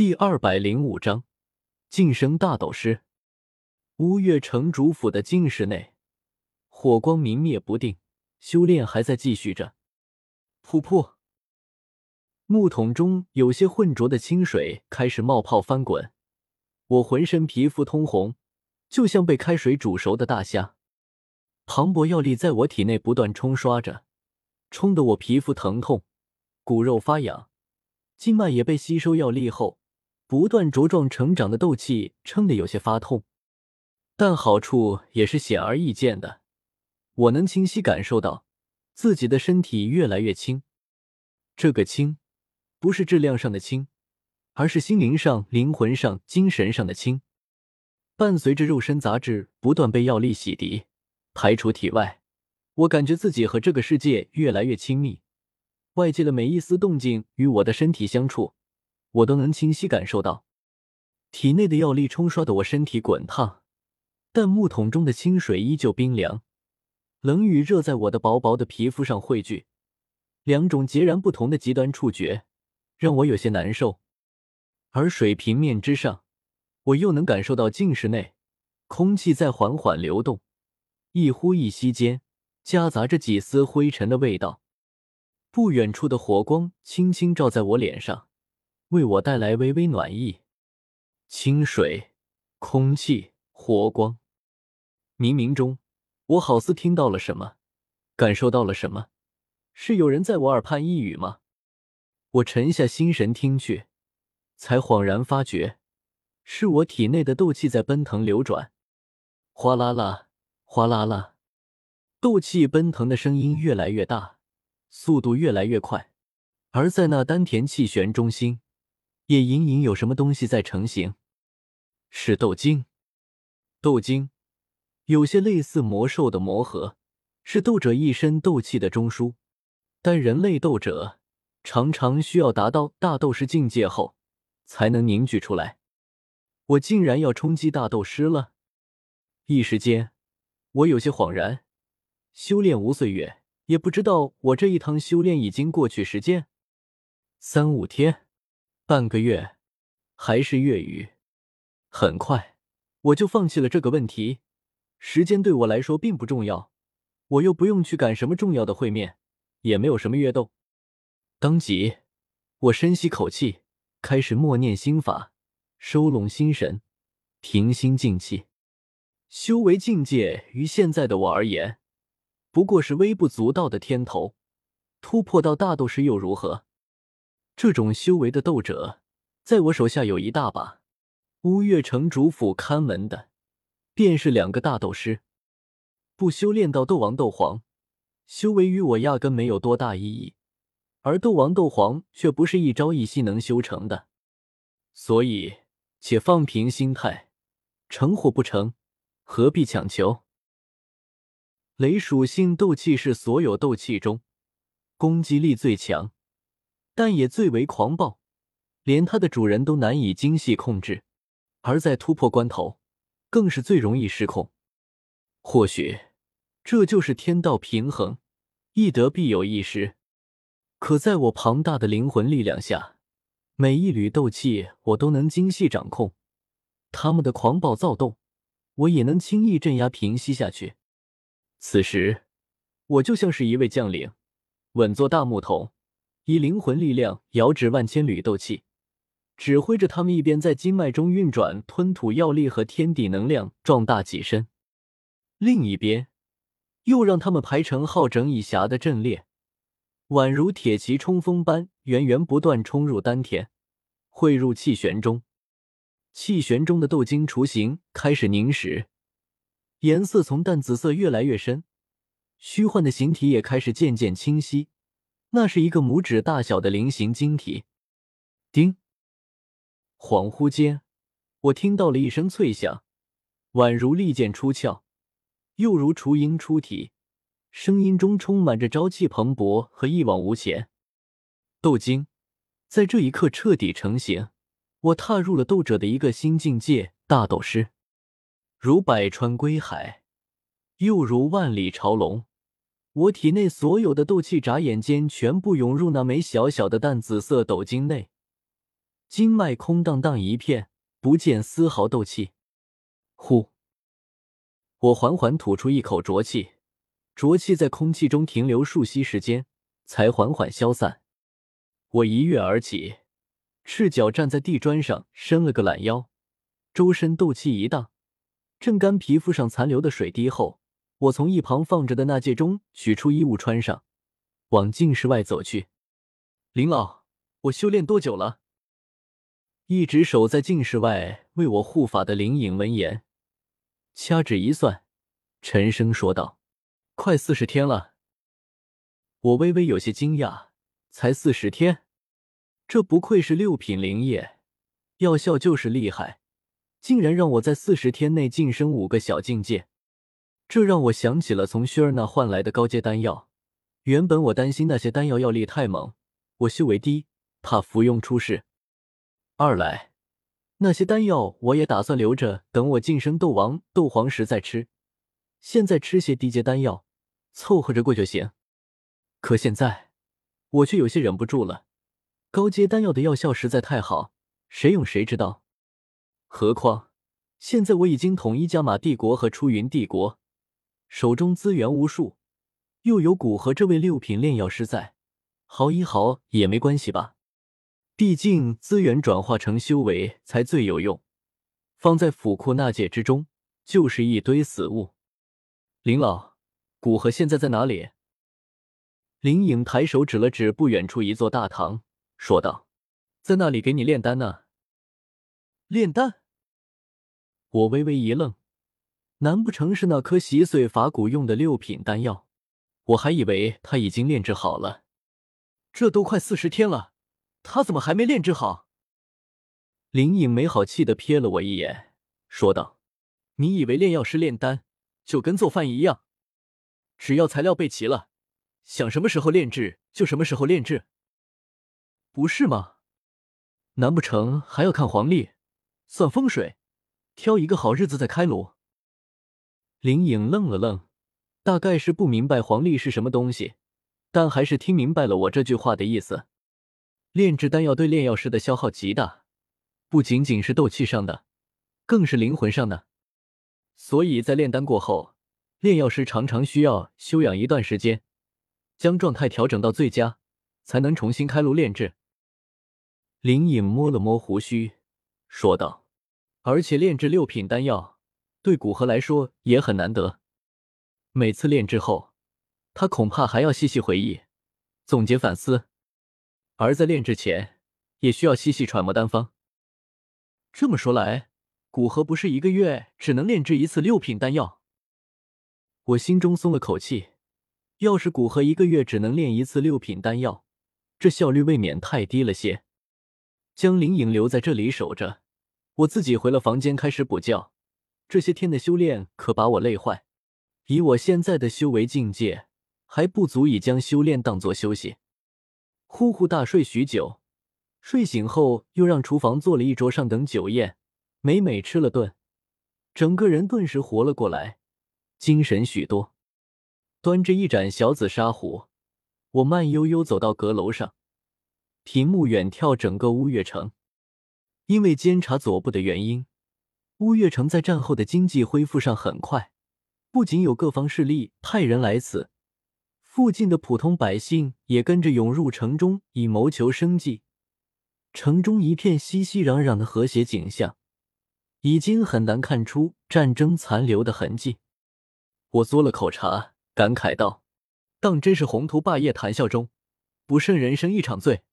第二百零五章晋升大斗师。乌月城主府的净室内，火光明灭不定，修炼还在继续着。噗噗，木桶中有些浑浊的清水开始冒泡翻滚，我浑身皮肤通红，就像被开水煮熟的大虾。磅礴药力在我体内不断冲刷着，冲得我皮肤疼痛，骨肉发痒，经脉也被吸收药力后。不断茁壮成长的斗气撑得有些发痛，但好处也是显而易见的，我能清晰感受到自己的身体越来越轻。这个轻，不是质量上的轻，而是心灵上、灵魂上、精神上的轻。伴随着肉身杂质不断被药力洗涤、排除体外，我感觉自己和这个世界越来越亲密，外界的每一丝动静与我的身体相处。我都能清晰感受到，体内的药力冲刷的我身体滚烫，但木桶中的清水依旧冰凉，冷与热在我的薄薄的皮肤上汇聚，两种截然不同的极端触觉让我有些难受。而水平面之上，我又能感受到净室内空气在缓缓流动，一呼一吸间夹杂着几丝灰尘的味道。不远处的火光轻轻照在我脸上。为我带来微微暖意，清水、空气、火光，冥冥中，我好似听到了什么，感受到了什么，是有人在我耳畔呓语吗？我沉下心神听去，才恍然发觉，是我体内的斗气在奔腾流转，哗啦啦，哗啦啦，斗气奔腾的声音越来越大，速度越来越快，而在那丹田气旋中心。也隐隐有什么东西在成型，是斗精。斗精有些类似魔兽的魔核，是斗者一身斗气的中枢。但人类斗者常常需要达到大斗师境界后，才能凝聚出来。我竟然要冲击大斗师了！一时间，我有些恍然。修炼无岁月，也不知道我这一趟修炼已经过去时间三五天。半个月，还是月余？很快，我就放弃了这个问题。时间对我来说并不重要，我又不用去赶什么重要的会面，也没有什么约斗。当即，我深吸口气，开始默念心法，收拢心神，平心静气。修为境界于现在的我而言，不过是微不足道的天头，突破到大斗师又如何？这种修为的斗者，在我手下有一大把。乌月城主府看门的，便是两个大斗师。不修炼到斗王、斗皇，修为于我压根没有多大意义。而斗王、斗皇却不是一朝一夕能修成的。所以，且放平心态，成或不成，何必强求？雷属性斗气是所有斗气中攻击力最强。但也最为狂暴，连它的主人都难以精细控制，而在突破关头，更是最容易失控。或许这就是天道平衡，一得必有一失。可在我庞大的灵魂力量下，每一缕斗气我都能精细掌控，他们的狂暴躁动，我也能轻易镇压平息下去。此时，我就像是一位将领，稳坐大木桶。以灵魂力量遥指万千缕斗气，指挥着他们一边在经脉中运转，吞吐药力和天地能量，壮大己身；另一边又让他们排成浩整以暇的阵列，宛如铁骑冲锋般源源不断冲入丹田，汇入气旋中。气旋中的斗晶雏形开始凝实，颜色从淡紫色越来越深，虚幻的形体也开始渐渐清晰。那是一个拇指大小的菱形晶体。叮！恍惚间，我听到了一声脆响，宛如利剑出鞘，又如雏鹰出体，声音中充满着朝气蓬勃和一往无前。斗精在这一刻彻底成型，我踏入了斗者的一个新境界——大斗师。如百川归海，又如万里朝龙。我体内所有的斗气，眨眼间全部涌入那枚小小的淡紫色斗晶内，经脉空荡荡一片，不见丝毫斗气。呼，我缓缓吐出一口浊气，浊气在空气中停留数息时间，才缓缓消散。我一跃而起，赤脚站在地砖上，伸了个懒腰，周身斗气一荡，震干皮肤上残留的水滴后。我从一旁放着的那戒中取出衣物穿上，往净室外走去。林老，我修炼多久了？一直守在净室外为我护法的灵影闻言，掐指一算，沉声说道：“快四十天了。”我微微有些惊讶，才四十天，这不愧是六品灵液，药效就是厉害，竟然让我在四十天内晋升五个小境界。这让我想起了从薛儿那换来的高阶丹药。原本我担心那些丹药药力太猛，我修为低，怕服用出事；二来，那些丹药我也打算留着，等我晋升斗王、斗皇时再吃。现在吃些低阶丹药，凑合着过就行。可现在，我却有些忍不住了。高阶丹药的药效实在太好，谁用谁知道。何况现在我已经统一加玛帝国和出云帝国。手中资源无数，又有古河这位六品炼药师在，好一好也没关系吧？毕竟资源转化成修为才最有用，放在府库纳戒之中就是一堆死物。林老，古河现在在哪里？林颖抬手指了指不远处一座大堂，说道：“在那里给你炼丹呢。”炼丹？我微微一愣。难不成是那颗洗髓法骨用的六品丹药？我还以为他已经炼制好了。这都快四十天了，他怎么还没炼制好？林颖没好气的瞥了我一眼，说道：“你以为炼药师炼丹就跟做饭一样，只要材料备齐了，想什么时候炼制就什么时候炼制？不是吗？难不成还要看黄历、算风水，挑一个好日子再开炉？”林颖愣了愣，大概是不明白黄历是什么东西，但还是听明白了我这句话的意思。炼制丹药对炼药师的消耗极大，不仅仅是斗气上的，更是灵魂上的。所以在炼丹过后，炼药师常常需要休养一段时间，将状态调整到最佳，才能重新开炉炼制。林颖摸了摸胡须，说道：“而且炼制六品丹药。”对古河来说也很难得，每次炼制后，他恐怕还要细细回忆、总结反思；而在炼制前，也需要细细揣摩丹方。这么说来，古河不是一个月只能炼制一次六品丹药？我心中松了口气。要是古河一个月只能炼一次六品丹药，这效率未免太低了些。将灵影留在这里守着，我自己回了房间开始补觉。这些天的修炼可把我累坏，以我现在的修为境界，还不足以将修炼当作休息。呼呼大睡许久，睡醒后又让厨房做了一桌上等酒宴，美美吃了顿，整个人顿时活了过来，精神许多。端着一盏小紫砂壶，我慢悠悠走到阁楼上，屏幕远眺整个乌月城。因为监察左部的原因。乌月城在战后的经济恢复上很快，不仅有各方势力派人来此，附近的普通百姓也跟着涌入城中以谋求生计。城中一片熙熙攘攘的和谐景象，已经很难看出战争残留的痕迹。我嘬了口茶，感慨道：“当真是宏图霸业，谈笑中，不胜人生一场醉。”